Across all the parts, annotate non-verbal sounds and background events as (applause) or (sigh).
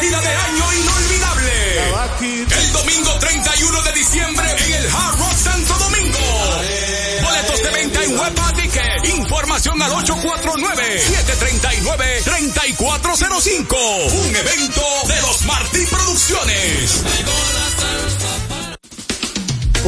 despedida de año inolvidable. El domingo 31 de diciembre en el Hard Rock Santo Domingo. Boletos de venta en Huepa. Información al 849-739-3405. Un evento de los Martí Producciones.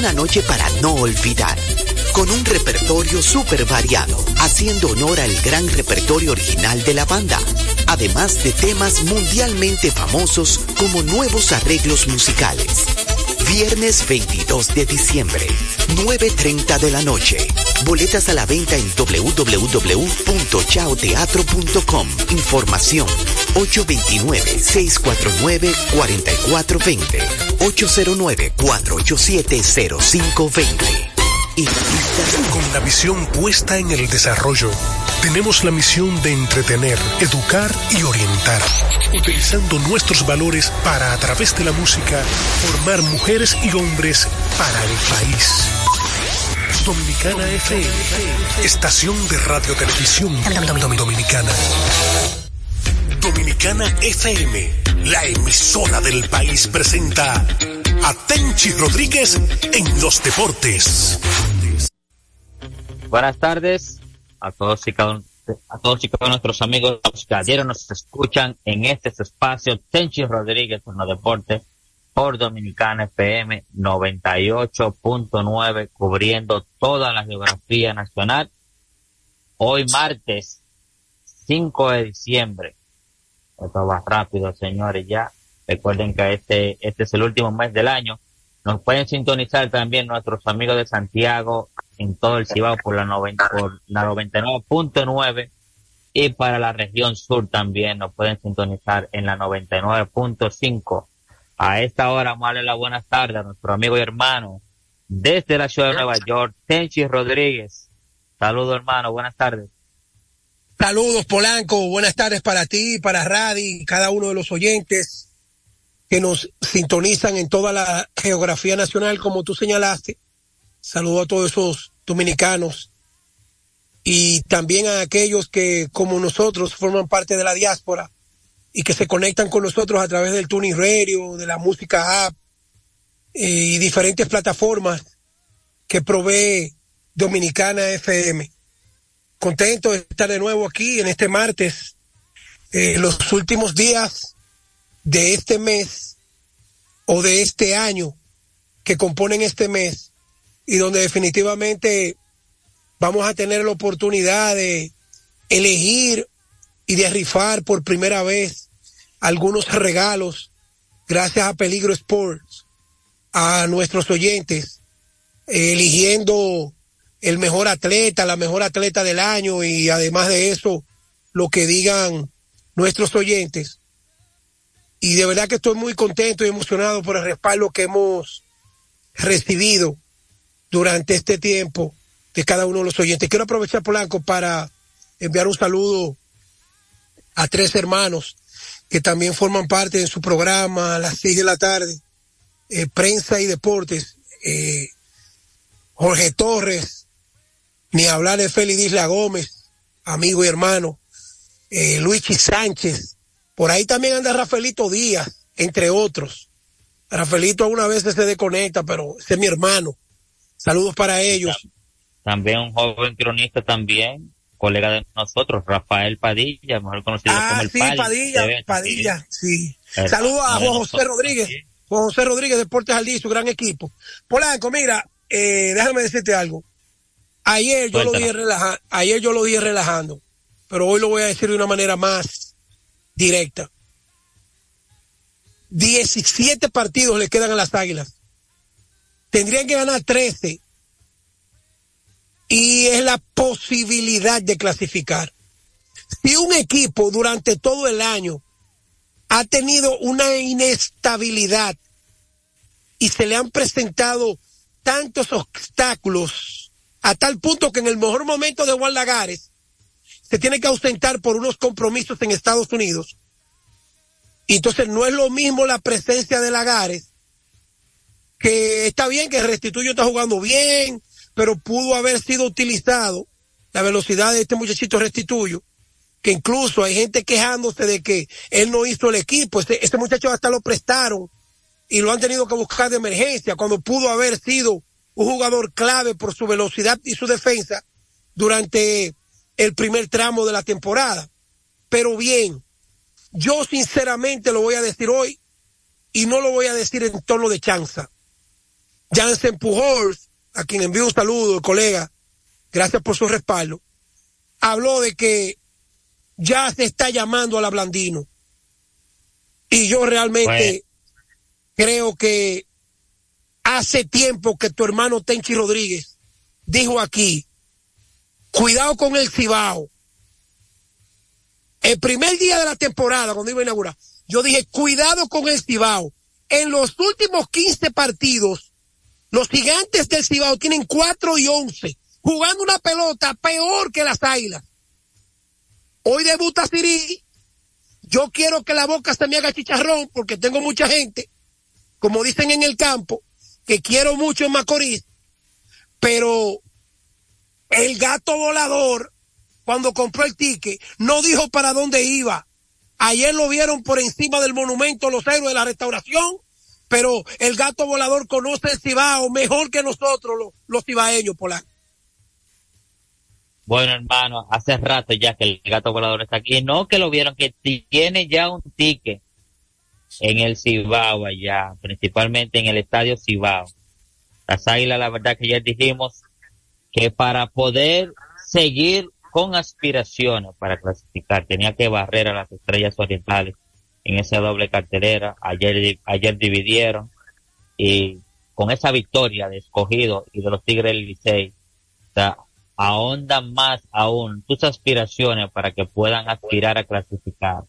Una noche para no olvidar, con un repertorio súper variado, haciendo honor al gran repertorio original de la banda, además de temas mundialmente famosos como nuevos arreglos musicales. Viernes 22 de diciembre, 9.30 de la noche. Boletas a la venta en www.chaoteatro.com. Información 829-649-4420. 809-487-0520. Con la visión puesta en el desarrollo, tenemos la misión de entretener, educar y orientar, utilizando nuestros valores para, a través de la música, formar mujeres y hombres para el país. Dominicana FM, estación de radio televisión dominicana. Dominicana FM, la emisora del país presenta a Tenchi Rodríguez en los deportes. Buenas tardes a todos y cada uno, a todos y cada de nuestros amigos que ayer nos escuchan en este espacio Tenchi Rodríguez en los deportes por Dominicana FM 98.9 cubriendo toda la geografía nacional. Hoy martes 5 de diciembre. Esto va rápido, señores, ya. Recuerden que este, este es el último mes del año. Nos pueden sintonizar también nuestros amigos de Santiago en todo el Cibao por la, 90, por la 99.9 y para la región sur también nos pueden sintonizar en la 99.5. A esta hora vamos la buenas tardes a nuestro amigo y hermano desde la ciudad de Nueva York, Tenchi Rodríguez. Saludos hermano, buenas tardes. Saludos Polanco, buenas tardes para ti, para Radi, cada uno de los oyentes que nos sintonizan en toda la geografía nacional, como tú señalaste. Saludo a todos esos dominicanos y también a aquellos que, como nosotros, forman parte de la diáspora y que se conectan con nosotros a través del Tuning Radio, de la música app eh, y diferentes plataformas que provee Dominicana FM. Contento de estar de nuevo aquí en este martes, eh, los últimos días de este mes o de este año que componen este mes y donde definitivamente vamos a tener la oportunidad de elegir y de rifar por primera vez algunos regalos gracias a Peligro Sports a nuestros oyentes, eligiendo el mejor atleta, la mejor atleta del año y además de eso, lo que digan nuestros oyentes. Y de verdad que estoy muy contento y emocionado por el respaldo que hemos recibido durante este tiempo de cada uno de los oyentes. Quiero aprovechar, Polanco, para enviar un saludo a tres hermanos que también forman parte de su programa a las seis de la tarde, eh, Prensa y Deportes, eh, Jorge Torres, ni hablar de Félix Isla Gómez, amigo y hermano, eh, Luigi Sánchez, por ahí también anda Rafaelito Díaz, entre otros. Rafaelito alguna vez se desconecta, pero ese es mi hermano. Saludos para ellos. También un joven cronista también, colega de nosotros, Rafael Padilla, mejor conocido ah, como el sí, Padilla, Padilla, sí. Saludos a Juan José Rodríguez, Juan José Rodríguez, Deportes Aldí, su gran equipo. Polanco, mira, eh, déjame decirte algo. Ayer yo, lo dije relajando, ayer yo lo dije relajando, pero hoy lo voy a decir de una manera más directa. 17 partidos le quedan a las Águilas. Tendrían que ganar 13 y es la posibilidad de clasificar. si un equipo durante todo el año ha tenido una inestabilidad y se le han presentado tantos obstáculos a tal punto que en el mejor momento de Juan Lagares se tiene que ausentar por unos compromisos en Estados Unidos. Y entonces no es lo mismo la presencia de Lagares, que está bien que Restituyo está jugando bien, pero pudo haber sido utilizado la velocidad de este muchachito Restituyo, que incluso hay gente quejándose de que él no hizo el equipo, este, este muchacho hasta lo prestaron y lo han tenido que buscar de emergencia cuando pudo haber sido un jugador clave por su velocidad y su defensa durante el primer tramo de la temporada. Pero bien, yo sinceramente lo voy a decir hoy y no lo voy a decir en tono de chanza. Jansen Pujols, a quien envío un saludo, el colega, gracias por su respaldo, habló de que ya se está llamando a la Blandino. Y yo realmente creo que hace tiempo que tu hermano Tenchi Rodríguez dijo aquí, cuidado con el Cibao. El primer día de la temporada, cuando iba a inaugurar, yo dije, cuidado con el Cibao. En los últimos 15 partidos, los gigantes del Cibao tienen 4 y 11, jugando una pelota peor que las águilas. Hoy debuta Siri. Yo quiero que la boca se me haga chicharrón porque tengo mucha gente como dicen en el campo, que quiero mucho en Macorís, pero el gato volador, cuando compró el ticket, no dijo para dónde iba. Ayer lo vieron por encima del monumento los héroes de la restauración, pero el gato volador conoce el Cibao mejor que nosotros, los, los cibaeños, Polanco. Bueno, hermano, hace rato ya que el gato volador está aquí. No que lo vieron, que tiene ya un ticket en el Cibao allá, principalmente en el estadio Cibao. Las Águilas, la verdad que ya dijimos que para poder seguir con aspiraciones para clasificar, tenía que barrer a las estrellas orientales en esa doble cartelera. Ayer, ayer dividieron y con esa victoria de escogido y de los Tigres del Licey, o sea, ahondan más aún tus aspiraciones para que puedan aspirar a clasificar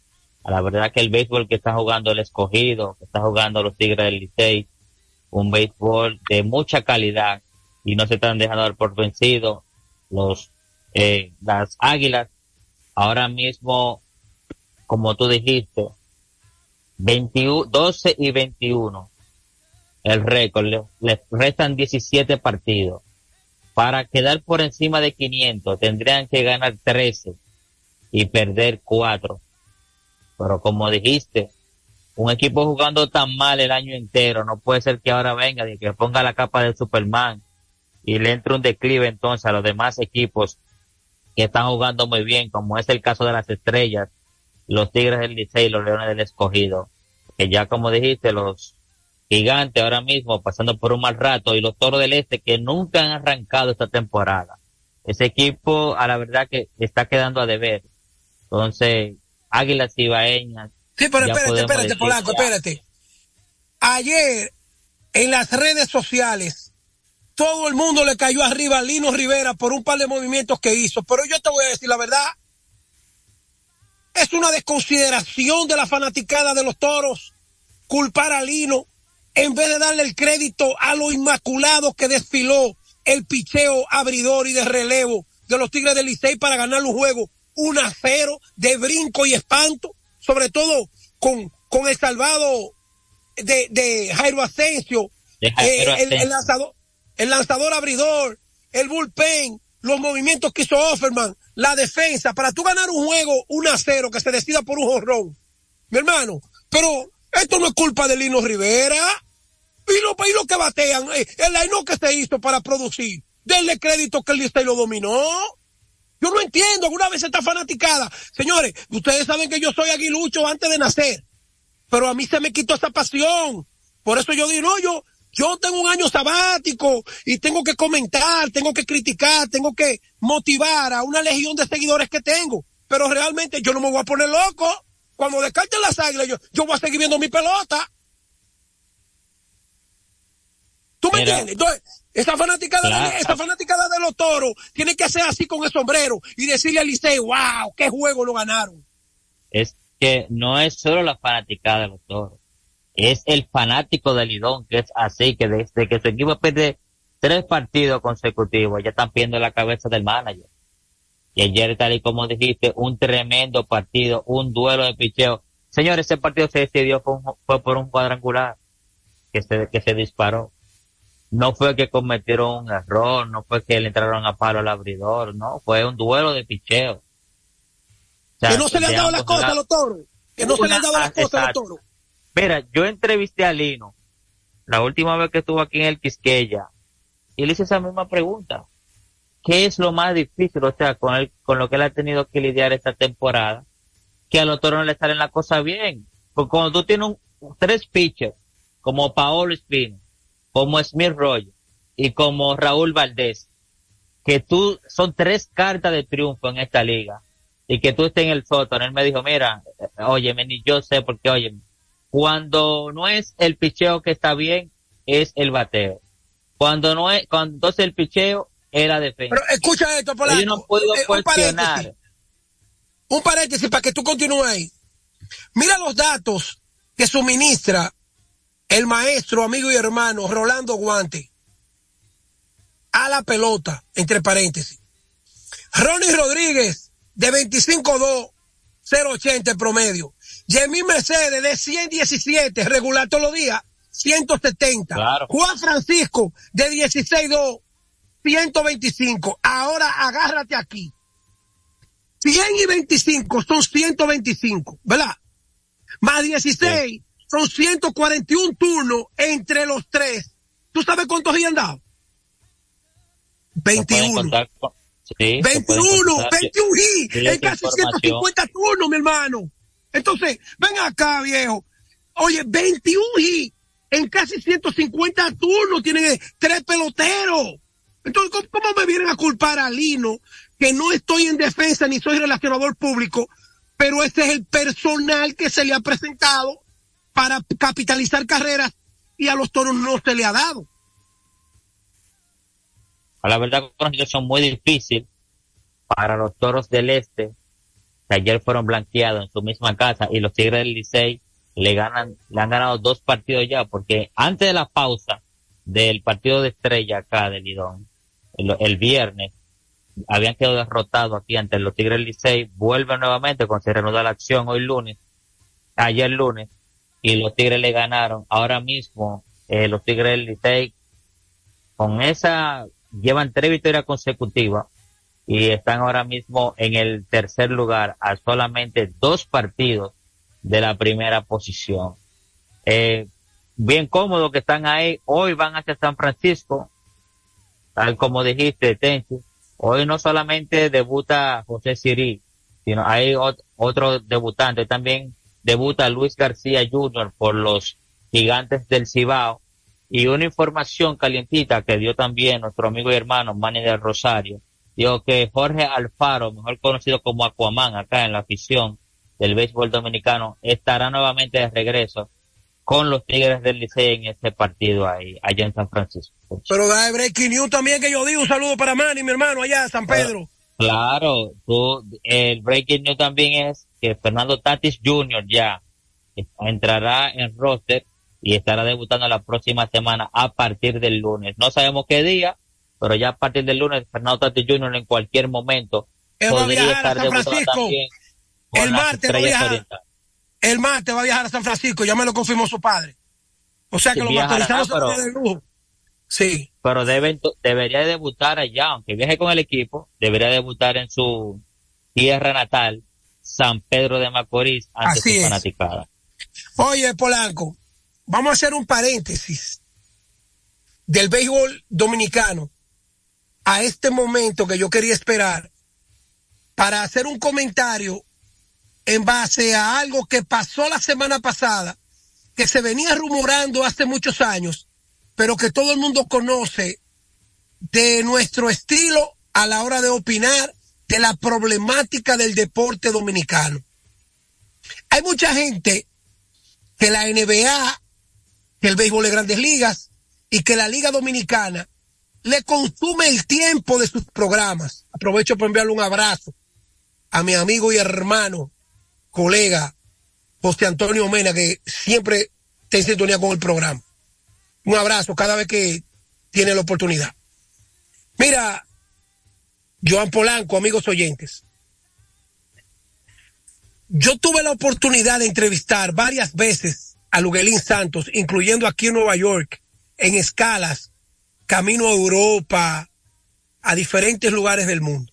la verdad que el béisbol que está jugando el escogido, que está jugando los Tigres del Licey, un béisbol de mucha calidad y no se están dejando por vencido los eh, las Águilas. Ahora mismo como tú dijiste 21, 12 y 21 el récord les restan 17 partidos. Para quedar por encima de 500 tendrían que ganar 13 y perder 4 pero como dijiste, un equipo jugando tan mal el año entero, no puede ser que ahora venga y que ponga la capa de Superman y le entre un declive entonces a los demás equipos que están jugando muy bien, como es el caso de las estrellas, los Tigres del Licey y los Leones del Escogido, que ya como dijiste, los gigantes ahora mismo pasando por un mal rato y los Toros del Este que nunca han arrancado esta temporada. Ese equipo a la verdad que está quedando a deber. Entonces, Águilas Ibaeñas. Sí, pero espérate, espérate, Polanco, espérate. Ayer, en las redes sociales, todo el mundo le cayó arriba a Lino Rivera por un par de movimientos que hizo. Pero yo te voy a decir la verdad. Es una desconsideración de la fanaticada de los toros culpar a Lino en vez de darle el crédito a lo inmaculado que desfiló el picheo abridor y de relevo de los Tigres del Licey para ganar un juego un acero de brinco y espanto, sobre todo con, con el salvado de, de Jairo Asensio, eh, el, lanzador, el lanzador abridor, el bullpen, los movimientos que hizo Offerman, la defensa, para tú ganar un juego, un acero que se decida por un jorrón. Mi hermano, pero esto no es culpa de Lino Rivera. Y lo, y lo que batean, eh, el aino que se hizo para producir. Denle crédito que el Licey lo dominó. Yo no entiendo, alguna vez está fanaticada. Señores, ustedes saben que yo soy aguilucho antes de nacer, pero a mí se me quitó esa pasión. Por eso yo digo, no, yo, yo tengo un año sabático y tengo que comentar, tengo que criticar, tengo que motivar a una legión de seguidores que tengo. Pero realmente yo no me voy a poner loco. Cuando descarten las águilas, yo, yo voy a seguir viendo mi pelota. ¿Tú me entiendes? Entonces, Esa fanaticada, de, esa fanaticada de los toros tiene que ser así con el sombrero y decirle al Liceo, wow, qué juego lo ganaron. Es que no es solo la fanaticada de los toros, es el fanático del Lidón que es así, que desde que su equipo pierde tres partidos consecutivos, ya están pidiendo la cabeza del manager. Y ayer, tal y como dijiste, un tremendo partido, un duelo de picheo. Señores, ese partido se decidió fue, por un cuadrangular que se, que se disparó. No fue que cometieron un error, no fue que le entraron a palo al abridor, no, fue un duelo de picheo. que no se le han dado las cosas a los toros. Que no se le han dado las cosas a los toros. Mira, yo entrevisté a Lino la última vez que estuvo aquí en el Quisqueya y le hice esa misma pregunta. ¿Qué es lo más difícil, o sea, con, el, con lo que él ha tenido que lidiar esta temporada? Que a los toros no le salen la cosa bien. Porque cuando tú tienes un, tres pitchers, como Paolo Espino, como Smith Roy y como Raúl Valdés, que tú son tres cartas de triunfo en esta liga y que tú estés en el sótano. Él me dijo, mira, oye, ni yo sé porque, oye, cuando no es el picheo que está bien, es el bateo. Cuando no es, cuando es el picheo, es la defensa. Pero escucha esto, Polanco. Yo no puedo eh, cuestionar. Un paréntesis, para que tú continúes ahí. Mira los datos que suministra el maestro, amigo y hermano Rolando Guante a la pelota, entre paréntesis. Ronnie Rodríguez, de 25-2, 0.80 promedio. Jimmy Mercedes, de 117, regular todos los días, 170. Juan Francisco de 16-2, 125. Ahora agárrate aquí. 100 y 25 son 125, ¿verdad? Más 16 son 141 turnos entre los tres. ¿Tú sabes cuántos han dado? 21. 21, 21 y en casi 150 turnos, mi hermano. Entonces, ven acá, viejo. Oye, 21 y en casi 150 turnos tienen tres peloteros. Entonces, ¿cómo, me vienen a culpar a Lino? Que no estoy en defensa ni soy relacionador público, pero este es el personal que se le ha presentado para capitalizar carreras y a los toros no se le ha dado. La verdad una situación muy difícil para los toros del este, que ayer fueron blanqueados en su misma casa y los Tigres del Licey le ganan, le han ganado dos partidos ya, porque antes de la pausa del partido de estrella acá de Lidón, el, viernes, habían quedado derrotados aquí ante los Tigres del Licey, vuelven nuevamente cuando se reanuda la acción hoy lunes, ayer lunes, y los Tigres le ganaron. Ahora mismo, eh, los Tigres del Licey, con esa, llevan tres victorias consecutivas y están ahora mismo en el tercer lugar a solamente dos partidos de la primera posición. Eh, bien cómodo que están ahí. Hoy van hacia San Francisco, tal como dijiste, Tenchi. Hoy no solamente debuta José Siri, sino hay otro debutante. También debuta Luis García Jr. por los gigantes del Cibao. Y una información calientita que dio también nuestro amigo y hermano Manny del Rosario. Dijo que Jorge Alfaro, mejor conocido como Aquaman acá en la afición, del béisbol dominicano estará nuevamente de regreso con los Tigres del Licey en este partido ahí, allá en San Francisco. Pero da breaking news también que yo digo un saludo para Manny, mi hermano, allá en San Pedro. Claro, tú, el breaking news también es que Fernando Tatis Jr. ya entrará en roster y estará debutando la próxima semana a partir del lunes. No sabemos qué día, pero ya a partir del lunes Fernando Tatis Jr. en cualquier momento podría estar debutando también el martes va a viajar. El martes va a viajar a San Francisco, ya me lo confirmó su padre. O sea que lo motorizamos de lujo. Sí. Pero debe, debería debutar allá, aunque viaje con el equipo, debería debutar en su tierra natal, San Pedro de Macorís, ante Así su fanaticada. Oye, Polanco, vamos a hacer un paréntesis del béisbol dominicano a este momento que yo quería esperar para hacer un comentario en base a algo que pasó la semana pasada, que se venía rumorando hace muchos años, pero que todo el mundo conoce de nuestro estilo a la hora de opinar de la problemática del deporte dominicano. Hay mucha gente que la NBA, que el béisbol de grandes ligas y que la Liga Dominicana le consume el tiempo de sus programas. Aprovecho para enviarle un abrazo a mi amigo y hermano, colega, José Antonio Mena, que siempre está en sintonía con el programa. Un abrazo cada vez que tiene la oportunidad. Mira, Joan Polanco, amigos oyentes. Yo tuve la oportunidad de entrevistar varias veces a Luguelín Santos, incluyendo aquí en Nueva York, en escalas, camino a Europa, a diferentes lugares del mundo.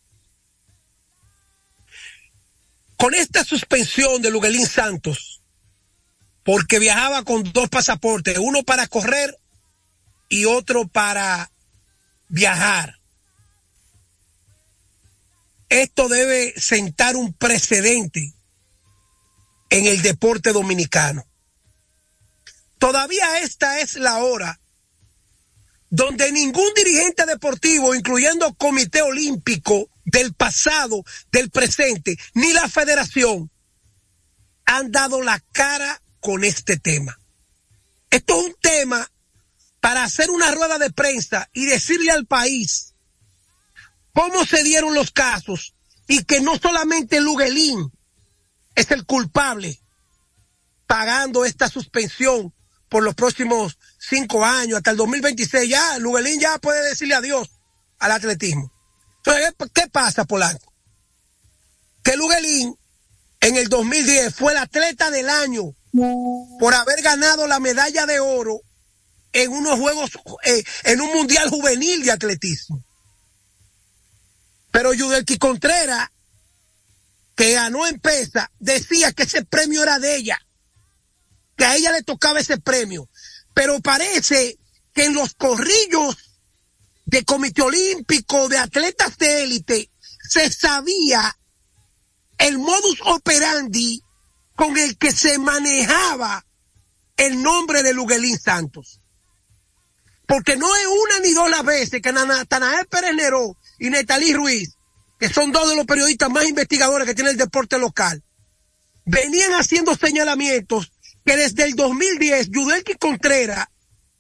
Con esta suspensión de Luguelín Santos, porque viajaba con dos pasaportes, uno para correr y otro para viajar. Esto debe sentar un precedente en el deporte dominicano. Todavía esta es la hora donde ningún dirigente deportivo, incluyendo Comité Olímpico del pasado, del presente, ni la federación, han dado la cara con este tema. Esto es un tema para hacer una rueda de prensa y decirle al país cómo se dieron los casos y que no solamente Luguelín es el culpable pagando esta suspensión por los próximos cinco años, hasta el 2026, ya Luguelín ya puede decirle adiós al atletismo. Entonces, ¿qué pasa, Polanco? Que Luguelín en el 2010 fue el atleta del año por haber ganado la medalla de oro en unos juegos, eh, en un mundial juvenil de atletismo. Pero Yudelki Contreras, que ganó en pesa, decía que ese premio era de ella que a ella le tocaba ese premio. Pero parece que en los corrillos de Comité Olímpico, de atletas de élite, se sabía el modus operandi con el que se manejaba el nombre de Luguelín Santos. Porque no es una ni dos las veces que Natanael Pérez Neró y Netalí Ruiz, que son dos de los periodistas más investigadores que tiene el deporte local, venían haciendo señalamientos que desde el 2010 Yudelki Contreras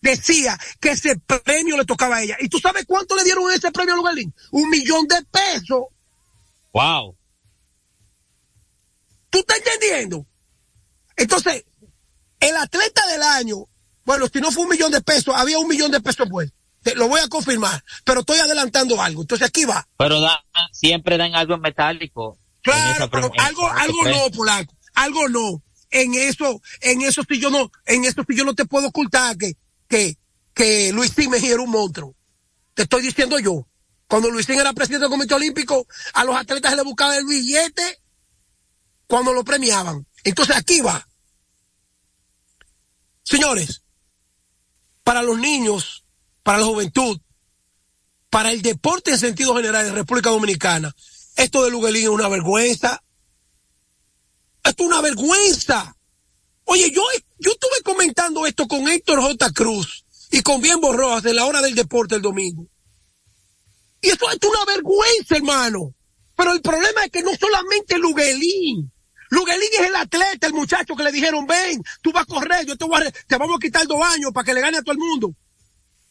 decía que ese premio le tocaba a ella. ¿Y tú sabes cuánto le dieron ese premio a Luguelín? Un millón de pesos. Wow. ¿Tú estás entendiendo? Entonces, el atleta del año, bueno, si no fue un millón de pesos, había un millón de pesos pues. Te, lo voy a confirmar, pero estoy adelantando algo. Entonces aquí va. Pero da, siempre dan algo metálico. Claro, pero algo, algo no, Polanco. Algo no en eso, en eso si yo no, en eso si yo no te puedo ocultar que, que, que Luis Mejía era un monstruo. Te estoy diciendo yo. Cuando Luis era presidente del Comité Olímpico, a los atletas le buscaba el billete cuando lo premiaban. Entonces aquí va. Señores, para los niños, para la juventud, para el deporte en sentido general en República Dominicana, esto de Luguelín es una vergüenza. Esto es una vergüenza. Oye, yo, yo estuve comentando esto con Héctor J. Cruz y con Bien Rojas de la hora del deporte el domingo. Y esto es una vergüenza, hermano. Pero el problema es que no solamente Luguelín. Luguelín es el atleta, el muchacho que le dijeron, ven, tú vas a correr, yo te, voy a, te vamos a quitar dos años para que le gane a todo el mundo.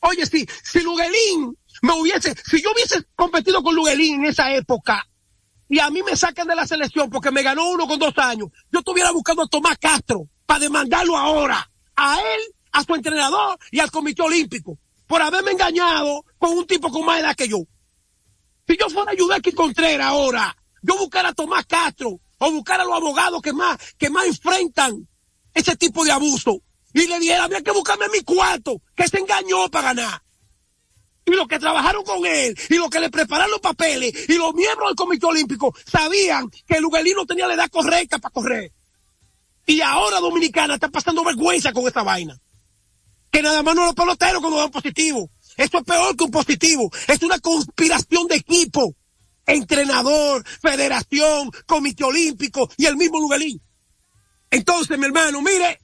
Oye, si, si Luguelín me hubiese, si yo hubiese competido con Luguelín en esa época, y a mí me sacan de la selección porque me ganó uno con dos años, yo estuviera buscando a Tomás Castro para demandarlo ahora, a él, a su entrenador y al Comité Olímpico, por haberme engañado con un tipo con más edad que yo. Si yo fuera a que Contreras ahora, yo buscara a Tomás Castro o buscar a los abogados que más, que más enfrentan ese tipo de abuso y le dijera, había que buscarme a mi cuarto, que se engañó para ganar y los que trabajaron con él y los que le prepararon los papeles y los miembros del Comité Olímpico sabían que Luguelino tenía la edad correcta para correr. Y ahora Dominicana está pasando vergüenza con esta vaina. Que nada más no los peloteros cuando dan positivo. Esto es peor que un positivo. Es una conspiración de equipo. Entrenador, federación, comité olímpico y el mismo Luguelín. Entonces, mi hermano, mire,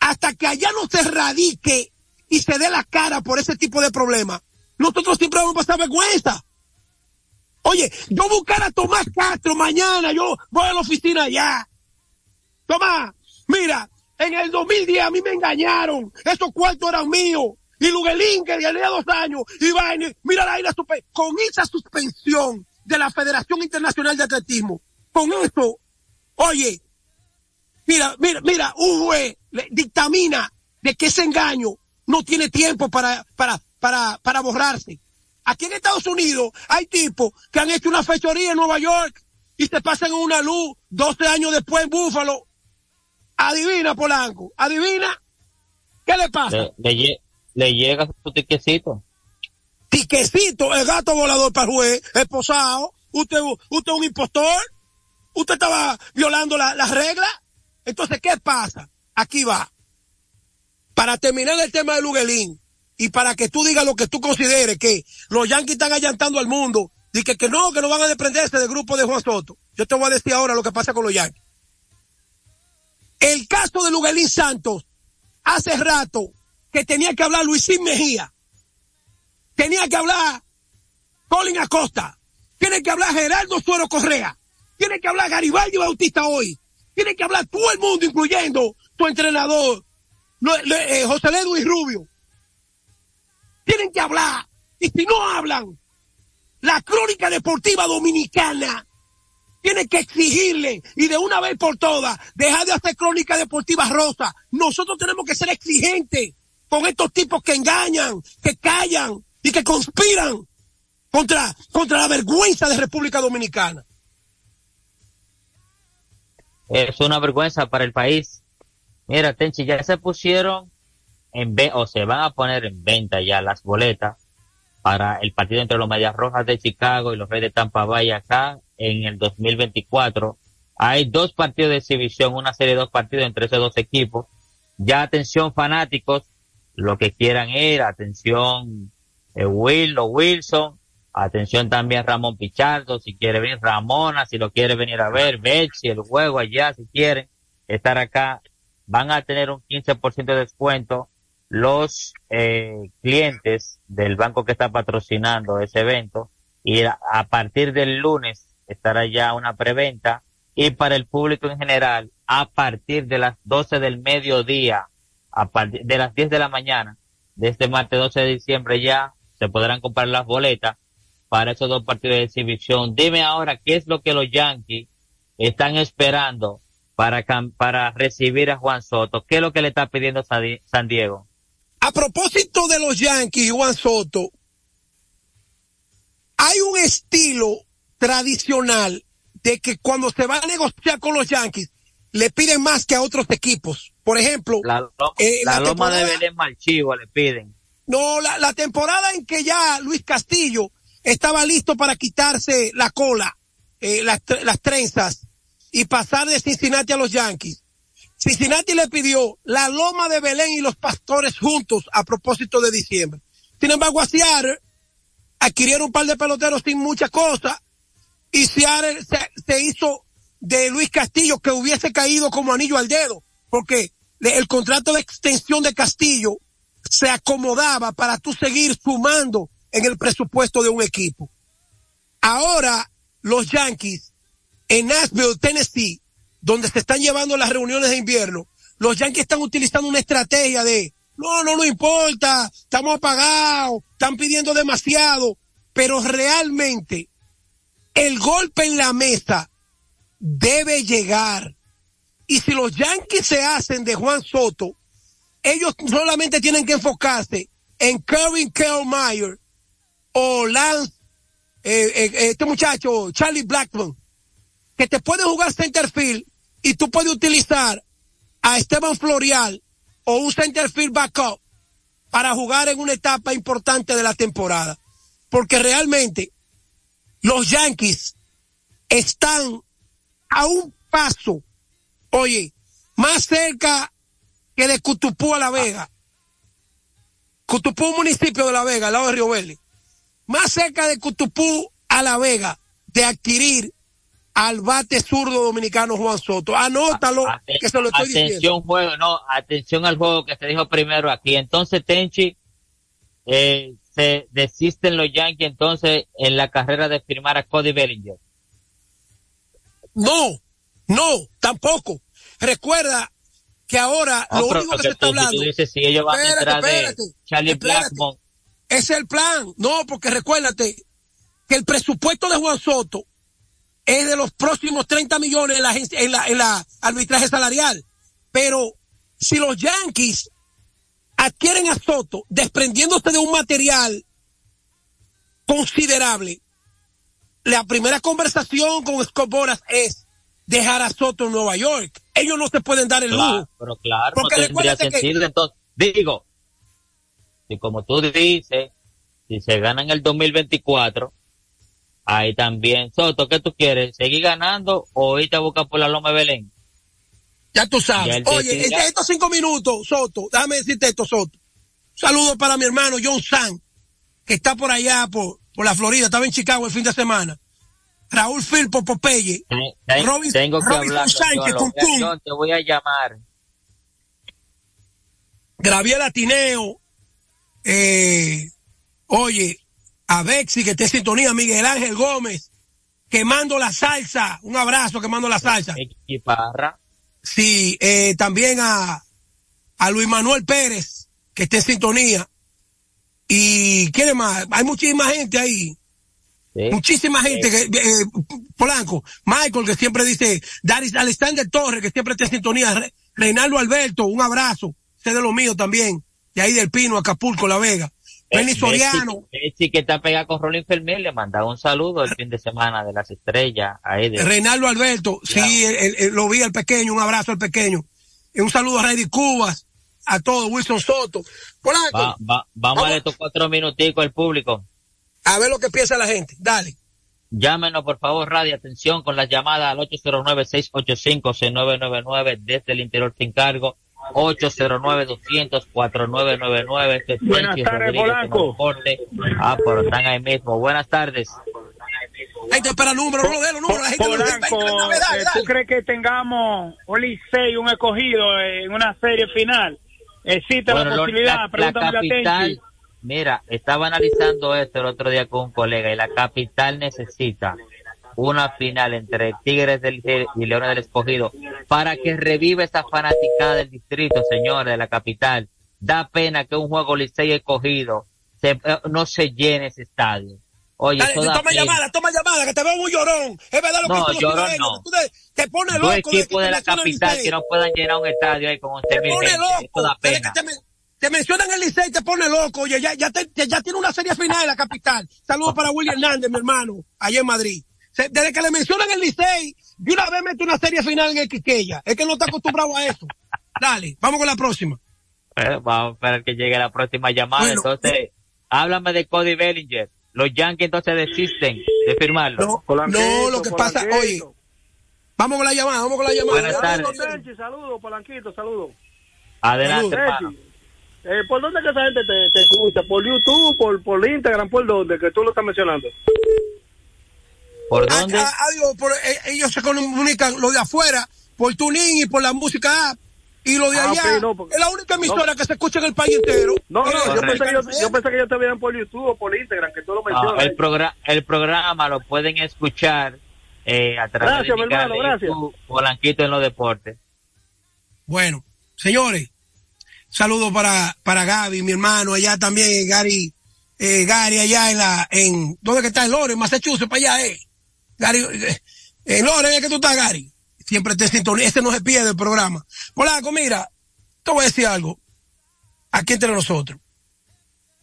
hasta que allá no se radique y se dé la cara por ese tipo de problemas, nosotros siempre vamos a pasar vergüenza. Oye, yo buscar a Tomás Castro mañana, yo voy a la oficina allá. Tomás, mira, en el 2010 a mí me engañaron, esos cuartos eran míos. y Luguelín que tenía dos años y va mira la ira con esa suspensión de la Federación Internacional de Atletismo, con esto, oye, mira, mira, mira, un juez dictamina de que ese engaño no tiene tiempo para, para, para, para borrarse. Aquí en Estados Unidos hay tipos que han hecho una fechoría en Nueva York y se pasan una luz 12 años después en Búfalo. Adivina, Polanco, adivina. ¿Qué le pasa? Le, llega su tiquecito. Tiquecito, el gato volador para el juez, esposado. Usted, usted es un impostor. Usted estaba violando las la reglas. Entonces, ¿qué pasa? Aquí va. Para terminar el tema de Luguelín y para que tú digas lo que tú consideres que los Yankees están allantando al mundo y que, que no, que no van a desprenderse del grupo de Juan Soto. Yo te voy a decir ahora lo que pasa con los Yankees. El caso de Luguelín Santos, hace rato que tenía que hablar Luisín Mejía. Tenía que hablar Colin Acosta. Tiene que hablar Gerardo Suero Correa. Tiene que hablar Garibaldi Bautista hoy. Tiene que hablar todo el mundo, incluyendo tu entrenador, eh, José Luis Rubio. Tienen que hablar. Y si no hablan, la crónica deportiva dominicana tiene que exigirle y de una vez por todas dejar de hacer crónica deportiva rosa. Nosotros tenemos que ser exigentes con estos tipos que engañan, que callan y que conspiran contra, contra la vergüenza de República Dominicana. Es una vergüenza para el país. Mira, Tenchi, ya se pusieron en o se van a poner en venta ya las boletas para el partido entre los Medias Rojas de Chicago y los Reyes de Tampa Bay acá en el 2024. Hay dos partidos de exhibición, una serie de dos partidos entre esos dos equipos. Ya atención fanáticos, lo que quieran ir, atención eh, Will o Wilson, atención también Ramón Pichardo, si quiere venir Ramona, si lo quiere venir a ver, Betsy, el juego allá, si quieren estar acá, van a tener un 15% de descuento los eh, clientes del banco que está patrocinando ese evento y a, partir del lunes estará ya una preventa y para el público en general a partir de las 12 del mediodía, a partir de las 10 de la mañana de este martes 12 de diciembre ya se podrán comprar las boletas para esos dos partidos de exhibición. Dime ahora qué es lo que los Yankees están esperando para, para recibir a Juan Soto. ¿Qué es lo que le está pidiendo San Diego? A propósito de los Yankees, Juan Soto, hay un estilo tradicional de que cuando se va a negociar con los Yankees, le piden más que a otros equipos. Por ejemplo, la, eh, loma de Belén Marchivo le piden. No, la, temporada en que ya Luis Castillo estaba listo para quitarse la cola, eh, las, las trenzas y pasar de Cincinnati a los Yankees. Cincinnati le pidió la loma de Belén y los pastores juntos a propósito de diciembre. Sin embargo, a Seattle adquirieron un par de peloteros sin muchas cosas y Seattle se, hizo de Luis Castillo que hubiese caído como anillo al dedo porque el contrato de extensión de Castillo se acomodaba para tú seguir sumando en el presupuesto de un equipo. Ahora los Yankees en Nashville, Tennessee, donde se están llevando las reuniones de invierno, los Yankees están utilizando una estrategia de, no, no, no importa, estamos apagados, están pidiendo demasiado, pero realmente el golpe en la mesa debe llegar. Y si los Yankees se hacen de Juan Soto, ellos solamente tienen que enfocarse en Kevin Kiermaier o Lance, eh, eh, este muchacho, Charlie Blackman, que te puede jugar centerfield y tú puedes utilizar a Esteban Florial o un centerfield backup para jugar en una etapa importante de la temporada. Porque realmente los Yankees están a un paso, oye, más cerca que de Cutupú a La Vega. Cutupú, un municipio de La Vega, al lado de Río Verde. Más cerca de Cutupú a La Vega de adquirir al bate zurdo dominicano Juan Soto. Anótalo, que se lo estoy atención juego, no, atención al juego que se dijo primero aquí. Entonces, Tenchi, eh, se desisten los Yankees entonces en la carrera de firmar a Cody Bellinger. No, no, tampoco. Recuerda que ahora lo único que se está hablando. Tú dices, si ellos van a entrar de Charlie Blackmon. Es el plan. No, porque recuérdate que el presupuesto de Juan Soto es de los próximos 30 millones en la, en la, en la arbitraje salarial. Pero si los Yankees adquieren a Soto desprendiéndose de un material considerable, la primera conversación con Scott Boras es dejar a Soto en Nueva York. Ellos no se pueden dar el lujo. Pero claro, porque no tendría sentido. Entonces, digo, y como tú dices, si se gana en el 2024, ahí también. Soto, ¿qué tú quieres? ¿Seguir ganando o irte a buscar por la Loma de Belén? Ya tú sabes. Oye, estos cinco minutos, Soto, déjame decirte esto, Soto. Saludos para mi hermano John San, que está por allá, por, por la Florida, estaba en Chicago el fin de semana. Raúl Firpo Popeye, Robin, tengo que hablar, Sánchez con te voy a llamar. Graviela Tineo, eh, oye, a Bexi que esté en sintonía, Miguel Ángel Gómez, quemando la salsa, un abrazo quemando la salsa. Y Parra. Sí, eh, también a, a Luis Manuel Pérez, que esté en sintonía. Y quiere más, hay muchísima gente ahí. Muchísima gente, que, eh, Polanco, Michael, que siempre dice, Daris Alexander Torres, que siempre está en sintonía, Reinaldo Alberto, un abrazo, sé de lo mío también, de ahí del Pino, Acapulco, La Vega. Benny Soriano. Sí, que está pegado con Rolín Fermín, le manda un saludo el fin de semana de las estrellas. Ahí de... Reinaldo Alberto, sí, lo vi al pequeño, un abrazo al pequeño. Un saludo a Reddy Cubas, a todos, Wilson Soto. Polanco. vamos, a estos cuatro minuticos al público. A ver lo que piensa la gente. Dale. Llámenos, por favor, radio, atención con las llamadas al 809-685-6999 desde el interior sin cargo. 809-200-4999. Este Buenas tardes, Polanco. Ah, pero están ahí mismo. Buenas tardes. Ahí te espera el número, no de los números. La gente Polanco, ¿tú crees que tengamos un Licey, un escogido en una serie final? ¿Existe la posibilidad? La, la capital, Mira, estaba analizando esto el otro día con un colega y la capital necesita una final entre Tigres del y Leones del Escogido para que reviva esa fanaticada del distrito, señores, de la capital. Da pena que un juego Licey escogido se, eh, no se llene ese estadio. Oye, Dale, toma llamada, toma llamada, que te veo muy llorón. Es verdad lo no, que llorón no. Tú te, te pone loco. Dos equipos de, la capital que no puedan llenar un estadio ahí con 11 mil gente. Esto da pena te mencionan el Licey y te pone loco. Oye, ya, ya, ya tiene una serie final en la capital. Saludos (laughs) para William Hernández, mi hermano, allá en Madrid. Desde que le mencionan el Licey, de una vez mete una serie final en el Quiqueya. Es que no está acostumbrado a eso. (laughs) Dale, vamos con la próxima. Vamos a esperar que llegue la próxima llamada. entonces, háblame de Cody Bellinger. Los Yankees entonces desisten de firmarlo. No, no lo que pasa, oye, vamos con la llamada, vamos con la llamada. Buenas tardes. Saludos, Polanquito, saludos. Adelante, eh, ¿Por dónde que esa gente te, escucha? ¿Por YouTube, por, por Instagram, por dónde? Que tú lo estás mencionando. ¿Por ah, dónde? Ah, ah, por, eh, ellos se comunican lo de afuera por TuneIn y por la música app. Y lo de allá es la única emisora que se escucha en el país entero. No, no, yo pensé, que yo, yo pensé, que ellos te veían por YouTube o por Instagram, que tú lo mencionas. el, programa el programa lo pueden escuchar eh, a través gracias, de, mi hermano, gracias. Polanquito en los deportes. Bueno, señores, Saludos para, para Gaby, mi hermano, allá también, Gary, eh, Gary allá en la, en, ¿dónde que está? En Loren, Massachusetts, para allá, eh. Gary, eh, en Loren es que tú estás, Gary. Siempre te sintonía, este no se pierde el programa. Polaco, mira, te voy a decir algo. Aquí entre nosotros.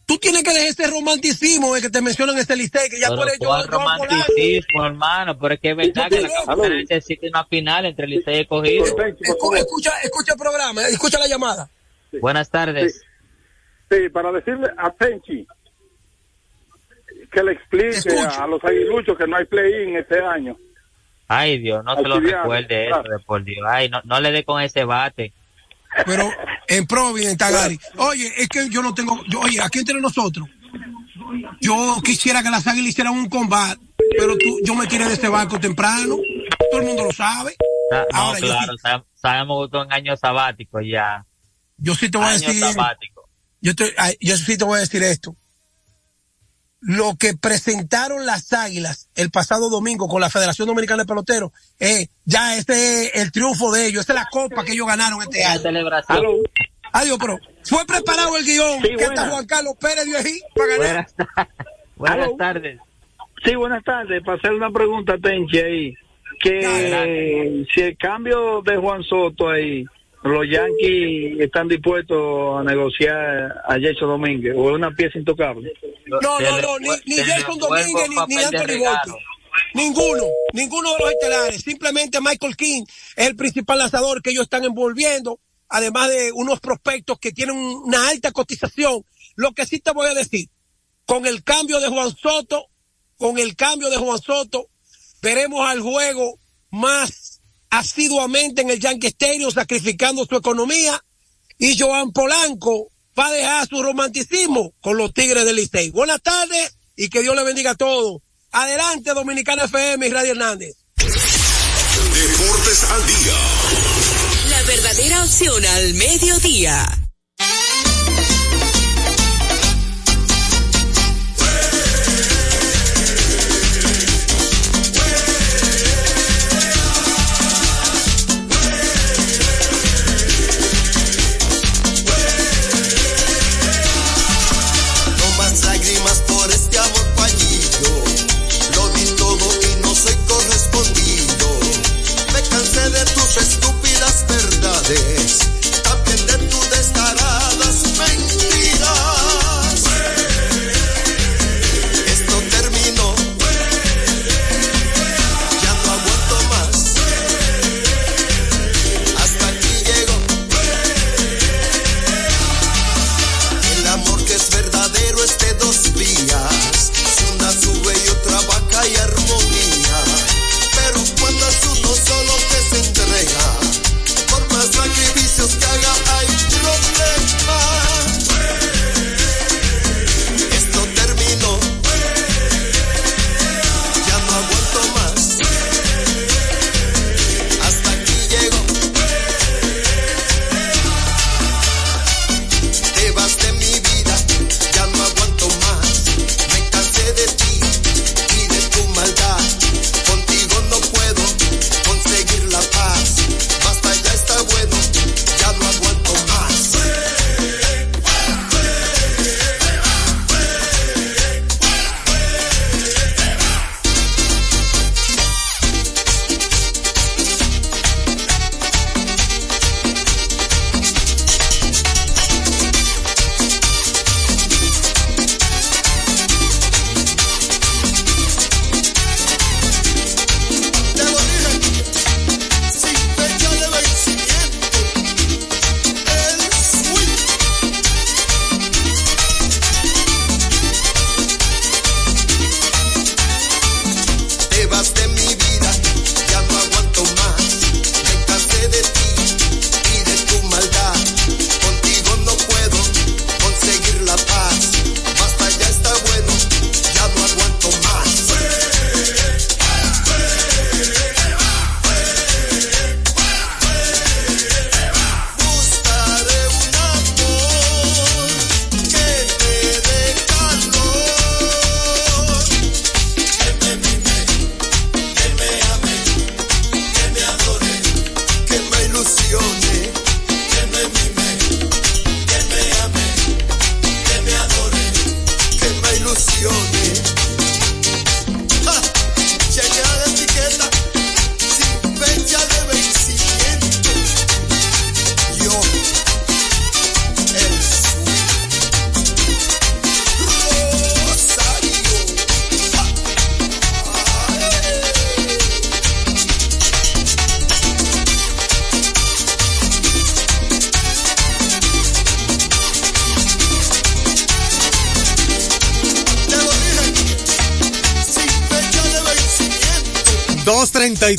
Tú tienes que dejar ese romanticismo de que te mencionan este Licey, que ya por ello. romanticismo, hermano, pero es que es verdad que la capital necesita una final entre Licey y Cogido. Escucha, escucha el programa, escucha la llamada. Buenas tardes. Sí. para decirle a Tenchi que le explique a los aguiluchos que no hay play-in este año. Ay, Dios, no se lo recuerde eso, de por Dios. Ay, no, no le dé con ese bate. Pero en Providence, Tagari. Oye, es que yo no tengo. oye, aquí entre nosotros. Yo quisiera que las águilas hicieran un combate, pero tú, yo me tiré de este barco temprano. Todo el mundo lo sabe. Ah, no, claro, sabemos que un año sabático ya. Yo sí te voy a decir. Yo, yo sí te voy a decir esto. Lo que presentaron las Águilas el pasado domingo con la Federación Dominicana de Peloteros, eh, ya este es el triunfo de ellos, esta es la copa que ellos ganaron este año. Adiós, pero fue preparado el guion que está Juan Carlos Pérez dio ahí para ganar. Buenas, (laughs) tardes. Sí, buenas tardes. Para hacer una pregunta, Tenchi, ahí. Que si el cambio de Juan Soto ahí los Yankees están dispuestos a negociar a Jason Domínguez o es una pieza intocable. No, no, no, ni, ni Jason Domínguez ni, ni Anthony Volpe. Ninguno, ninguno de los estelares. Simplemente Michael King es el principal lanzador que ellos están envolviendo, además de unos prospectos que tienen una alta cotización. Lo que sí te voy a decir, con el cambio de Juan Soto, con el cambio de Juan Soto, veremos al juego más asiduamente en el Yankee Stadium sacrificando su economía y Joan Polanco va a dejar su romanticismo con los Tigres del Licey. Buenas tardes y que Dios le bendiga a todos. Adelante Dominicana FM y Radio Hernández. Deportes al día. La verdadera opción al mediodía.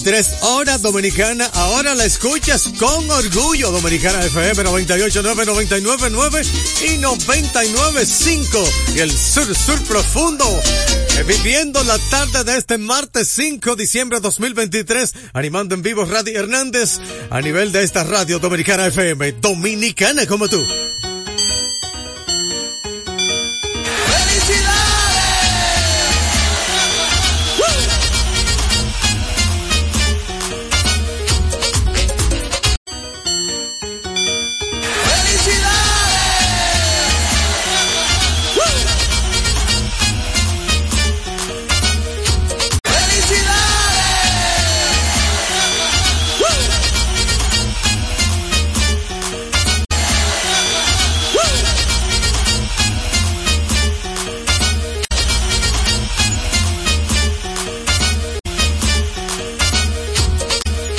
Tres horas dominicana. Ahora la escuchas con orgullo. Dominicana FM 98.9, 99.9 y 99.5. Y el sur, sur profundo. Eh, viviendo la tarde de este martes 5 de diciembre de 2023. Animando en vivo Radio Hernández a nivel de esta radio Dominicana FM. Dominicana como tú.